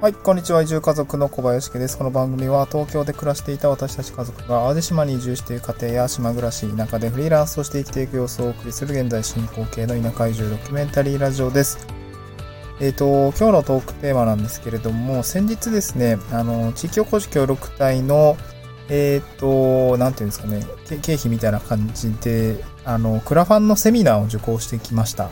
はい、こんにちは。移住家族の小林家です。この番組は東京で暮らしていた私たち家族が淡路島に移住している家庭や島暮らし、田舎でフリーランスとして生きていく様子をお送りする現在進行形の田舎移住ドキュメンタリーラジオです。えっ、ー、と、今日のトークテーマなんですけれども、先日ですね、あの、地域おこし協力隊の、えっ、ー、と、なんていうんですかね、経費みたいな感じで、あの、クラファンのセミナーを受講してきました。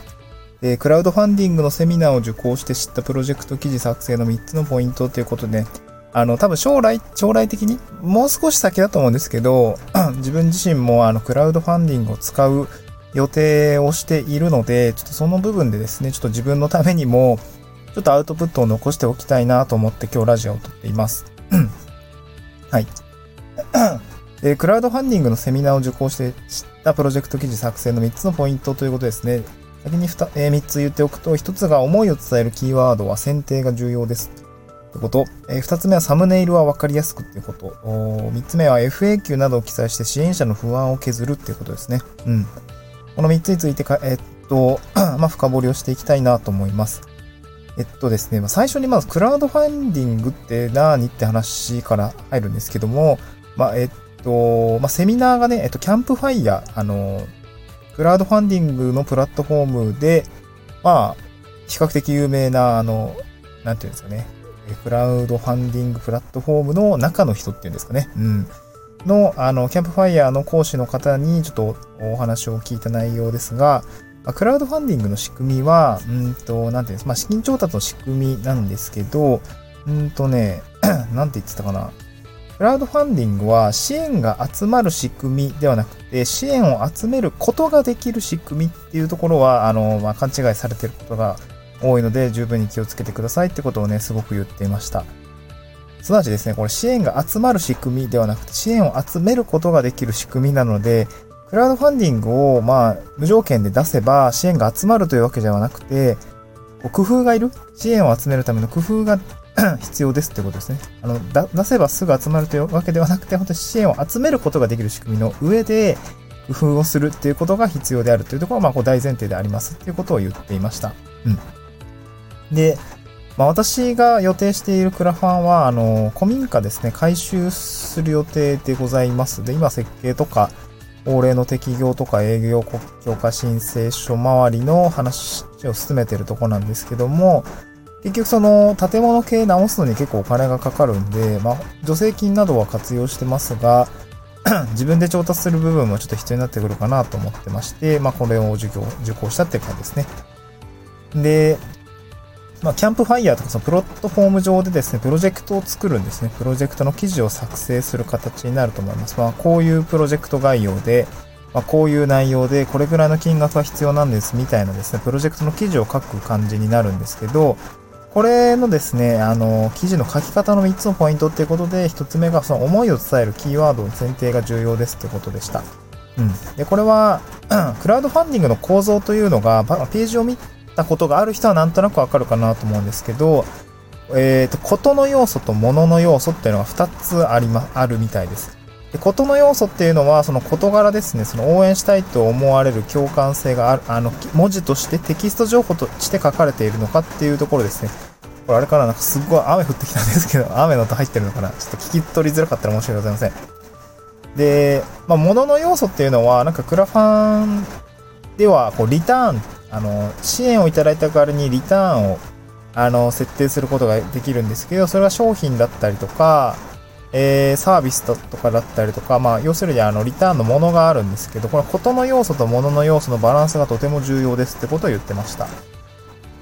えー、クラウドファンディングのセミナーを受講して知ったプロジェクト記事作成の3つのポイントということで、あの、多分将来、将来的に、もう少し先だと思うんですけど、自分自身もあの、クラウドファンディングを使う予定をしているので、ちょっとその部分でですね、ちょっと自分のためにも、ちょっとアウトプットを残しておきたいなと思って今日ラジオを撮っています。はい。で、クラウドファンディングのセミナーを受講して知ったプロジェクト記事作成の3つのポイントということですね。先に 2,、えー、3つ言っておくと、1つが思いを伝えるキーワードは選定が重要です。ってこと。えー、2つ目はサムネイルは分かりやすくっていうこと。3つ目は FAQ などを記載して支援者の不安を削るっていうことですね。うん。この3つについてか、えー、っと、まあ、深掘りをしていきたいなと思います。えっとですね、まあ、最初にまずクラウドファンディングって何って話から入るんですけども、まあ、えっと、まあ、セミナーがね、えっと、キャンプファイヤー、あの、クラウドファンディングのプラットフォームで、まあ、比較的有名な、あの、なんていうんですかね、クラウドファンディングプラットフォームの中の人っていうんですかね、うん。の、あの、キャンプファイヤーの講師の方にちょっとお話を聞いた内容ですが、クラウドファンディングの仕組みは、うんと、なんていうんですか、まあ、資金調達の仕組みなんですけど、うんとね、なんて言ってたかな。クラウドファンディングは支援が集まる仕組みではなくて、支援を集めることができる仕組みっていうところは、あの、まあ、勘違いされてることが多いので、十分に気をつけてくださいってことをね、すごく言っていました。すなわちですね、これ支援が集まる仕組みではなくて、支援を集めることができる仕組みなので、クラウドファンディングを、まあ、無条件で出せば支援が集まるというわけではなくて、工夫がいる？支援を集めるための工夫が 必要ですってことですね。あの、出せばすぐ集まるというわけではなくて、本当に支援を集めることができる仕組みの上で、工夫をするっていうことが必要であるというところは、まあ、こう大前提でありますっていうことを言っていました。うん。で、まあ、私が予定しているクラファンは、あの、古民家ですね、改修する予定でございますで、今設計とか、法令の適用とか営業国許可申請書周りの話を進めてるとこなんですけども、結局その建物系直すのに結構お金がかかるんで、まあ、助成金などは活用してますが、自分で調達する部分もちょっと必要になってくるかなと思ってまして、まあ、これを受講、受講したっていう感じですね。で、まあ、キャンプファイヤーとかそのプロットフォーム上でですね、プロジェクトを作るんですね。プロジェクトの記事を作成する形になると思います。まあ、こういうプロジェクト概要で、まあ、こういう内容で、これぐらいの金額が必要なんですみたいなですね、プロジェクトの記事を書く感じになるんですけど、これのですね、あの、記事の書き方の3つのポイントっていうことで、1つ目がその思いを伝えるキーワードの選定が重要ですってことでした。うん。で、これは、クラウドファンディングの構造というのが、ページを見てたことがある人はなんとなくわかるかなと思うんですけど、えっ、ー、と、ことの要素と物の要素っていうのが2つありま、あるみたいです。で、ことの要素っていうのは、その事柄ですね、その応援したいと思われる共感性がある、あの、文字としてテキスト情報として書かれているのかっていうところですね。これあれかな？なんかすっごい雨降ってきたんですけど、雨の音入ってるのかな？ちょっと聞き取りづらかったら申し訳ございません。で、まあ、物の要素っていうのは、なんかクラファンでは、こう、リターン、あの、支援をいただいた代わりにリターンを、あの、設定することができるんですけど、それは商品だったりとか、えー、サービスとかだったりとか、まあ、要するにあの、リターンのものがあるんですけど、このことの要素とものの要素のバランスがとても重要ですってことを言ってました。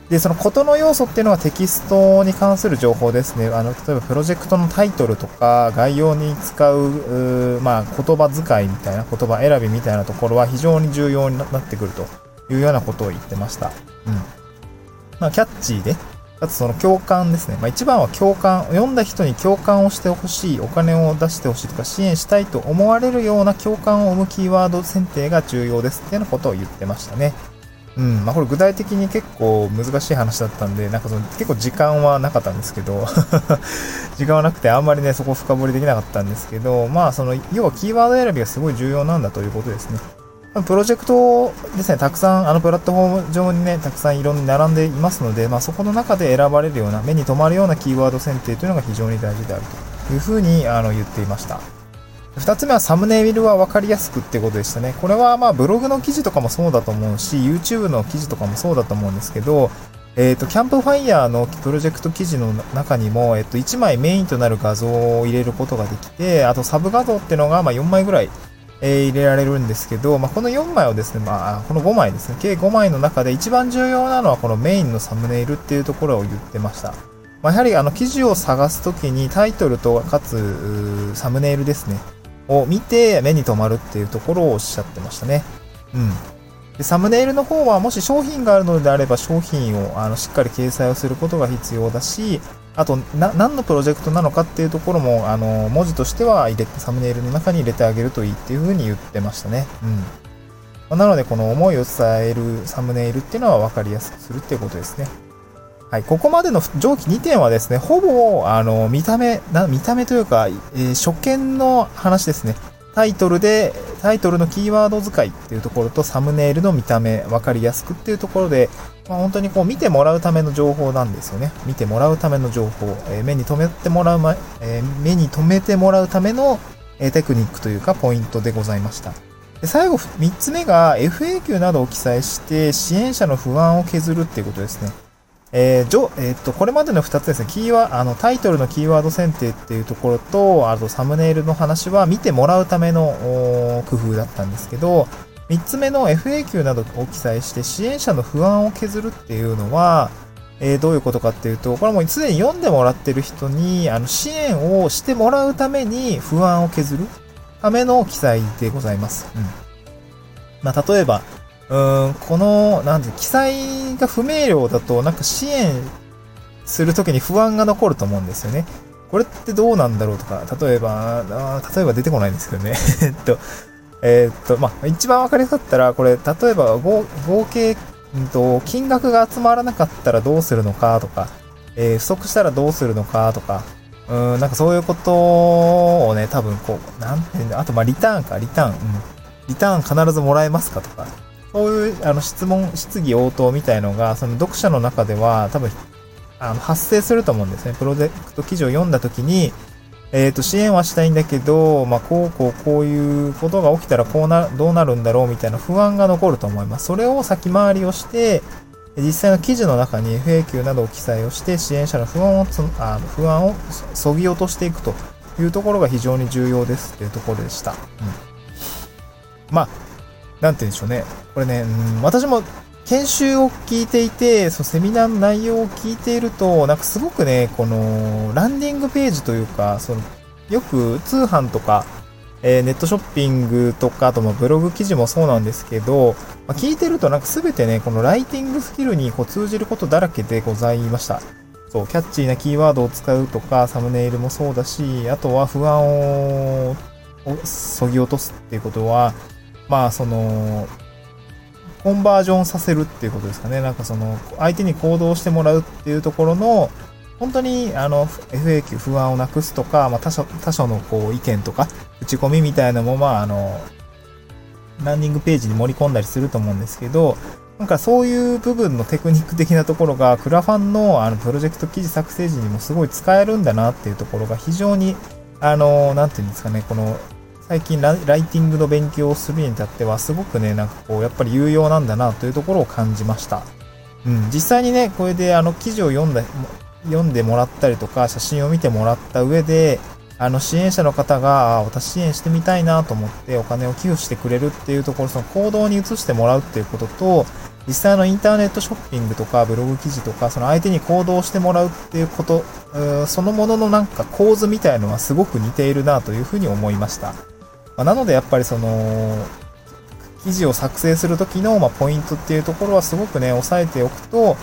で、そのことの要素っていうのはテキストに関する情報ですね。あの、例えばプロジェクトのタイトルとか、概要に使う、うまあ、言葉遣いみたいな、言葉選びみたいなところは非常に重要になってくるというようなことを言ってました。うん。まあ、キャッチーで、かつその共感ですね。まあ一番は共感、読んだ人に共感をしてほしい、お金を出してほしいとか支援したいと思われるような共感を生むキーワード選定が重要ですっていうようなことを言ってましたね。うん。まあこれ具体的に結構難しい話だったんで、なんかその結構時間はなかったんですけど 時間はなくてあんまりね、そこ深掘りできなかったんですけど、まあその、要はキーワード選びがすごい重要なんだということですね。プロジェクトですね、たくさん、あのプラットフォーム上にね、たくさんいろんな並んでいますので、まあ、そこの中で選ばれるような、目に留まるようなキーワード選定というのが非常に大事であるというふうにあの言っていました。2つ目はサムネイルは分かりやすくってことでしたね。これはまあブログの記事とかもそうだと思うし、YouTube の記事とかもそうだと思うんですけど、えっ、ー、と、キャンプファイヤーのプロジェクト記事の中にも、えっ、と、1枚メインとなる画像を入れることができて、あとサブ画像っていうのがま4枚ぐらいえー、入れられるんですけど、まあ、この4枚をですね、まあ、この5枚ですね、計5枚の中で一番重要なのはこのメインのサムネイルっていうところを言ってました。まあ、やはりあの記事を探すときにタイトルとかつサムネイルですね、を見て目に留まるっていうところをおっしゃってましたね。うん。でサムネイルの方はもし商品があるのであれば商品をあのしっかり掲載をすることが必要だし、あと、何のプロジェクトなのかっていうところも、あの、文字としては入れて、サムネイルの中に入れてあげるといいっていうふうに言ってましたね。うん。まあ、なので、この思いを伝えるサムネイルっていうのは分かりやすくするっていうことですね。はい。ここまでの上記2点はですね、ほぼ、あの、見た目、な、見た目というか、えー、初見の話ですね。タイトルで、タイトルのキーワード使いっていうところとサムネイルの見た目、わかりやすくっていうところで、まあ、本当にこう見てもらうための情報なんですよね。見てもらうための情報、えー、目に留めてもらう、ま、えー、目に留めてもらうための、えー、テクニックというかポイントでございました。で最後、3つ目が FAQ などを記載して支援者の不安を削るっていうことですね。えー、じょえー、っと、これまでの2つですね、キーワあの、タイトルのキーワード選定っていうところと、あとサムネイルの話は見てもらうための工夫だったんですけど、3つ目の FAQ などを記載して支援者の不安を削るっていうのは、えー、どういうことかっていうと、これもすでに読んでもらってる人に、あの、支援をしてもらうために不安を削るための記載でございます。うん。まあ、例えば、うん、この、なんて、記載が不明瞭だと、なんか支援するときに不安が残ると思うんですよね。これってどうなんだろうとか、例えば、あ例えば出てこないんですけどね。えっと、えっと、まあ、一番わかりやすかったら、これ、例えば合、合計、うんと、金額が集まらなかったらどうするのかとか、えー、不足したらどうするのかとか、うん、なんかそういうことをね、多分こう、なんていうんだ、あと、まあ、リターンか、リターン、うん。リターン必ずもらえますかとか、そういうあの質問、質疑応答みたいのが、その読者の中では多分、あの発生すると思うんですね。プロジェクト記事を読んだ時に、えっ、ー、と、支援はしたいんだけど、まあ、こうこうこういうことが起きたらこうな、どうなるんだろうみたいな不安が残ると思います。それを先回りをして、実際の記事の中に FAQ などを記載をして、支援者の不安をつあの不安をそぎ落としていくというところが非常に重要ですというところでした。うん。まあ、なんて言うんでしょうね。これね、うん、私も研修を聞いていて、そのセミナーの内容を聞いていると、なんかすごくね、この、ランディングページというか、その、よく通販とか、えー、ネットショッピングとか、あとまブログ記事もそうなんですけど、まあ、聞いてるとなんかすべてね、このライティングスキルにこう通じることだらけでございました。そう、キャッチーなキーワードを使うとか、サムネイルもそうだし、あとは不安をそぎ落とすっていうことは、まあ、その、コンバージョンさせるっていうことですかね。なんかその、相手に行動してもらうっていうところの、本当に、あの、FAQ、不安をなくすとか、まあ、他所、他所のこう、意見とか、打ち込みみたいなのも、まあ、あの、ランディングページに盛り込んだりすると思うんですけど、なんかそういう部分のテクニック的なところが、クラファンのあのプロジェクト記事作成時にもすごい使えるんだなっていうところが非常に、あの、なんていうんですかね、この最近ライティングの勉強をするに至ってはすごくね、なんかこう、やっぱり有用なんだなというところを感じました。うん、実際にね、これであの記事を読んだ、読んでもらったりとか、写真を見てもらった上で、あの支援者の方が、私支援してみたいなと思ってお金を寄付してくれるっていうところ、その行動に移してもらうっていうことと、実際のインターネットショッピングとかブログ記事とか、その相手に行動してもらうっていうこと、そのもののなんか構図みたいのはすごく似ているなというふうに思いました。まあ、なのでやっぱりその、記事を作成するときの、ま、ポイントっていうところはすごくね、押さえておくと、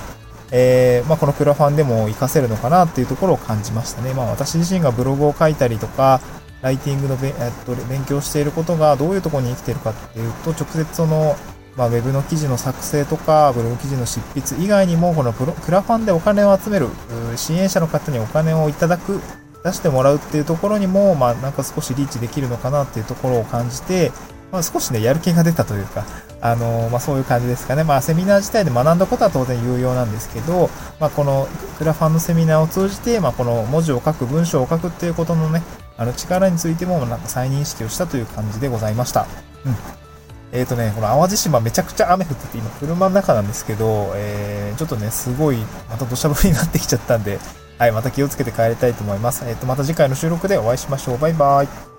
えー、まあ、このクラファンでも活かせるのかなっていうところを感じましたね。まあ、私自身がブログを書いたりとか、ライティングのべ、えっと、勉強していることがどういうところに生きているかっていうと、直接その、まあ、ウェブの記事の作成とか、ブログ記事の執筆以外にも、このプロクラファンでお金を集める、支援者の方にお金をいただく出してもらうっていうところにも、まあ、なんか少しリーチできるのかなっていうところを感じて、まあ、少しね、やる気が出たというか、あのまあ、そういう感じですかね。まあ、セミナー自体で学んだことは当然有用なんですけど、まあ、このクラファンのセミナーを通じて、まあ、この文字を書く、文章を書くっていうことのね、あの力についても、なんか再認識をしたという感じでございました。うん。えっ、ー、とね、この淡路島めちゃくちゃ雨降ってて、今車の中なんですけど、えー、ちょっとね、すごい、また土砂降りになってきちゃったんで、はい、また気をつけて帰りたいと思います。えっ、ー、と、また次回の収録でお会いしましょう。バイバイ。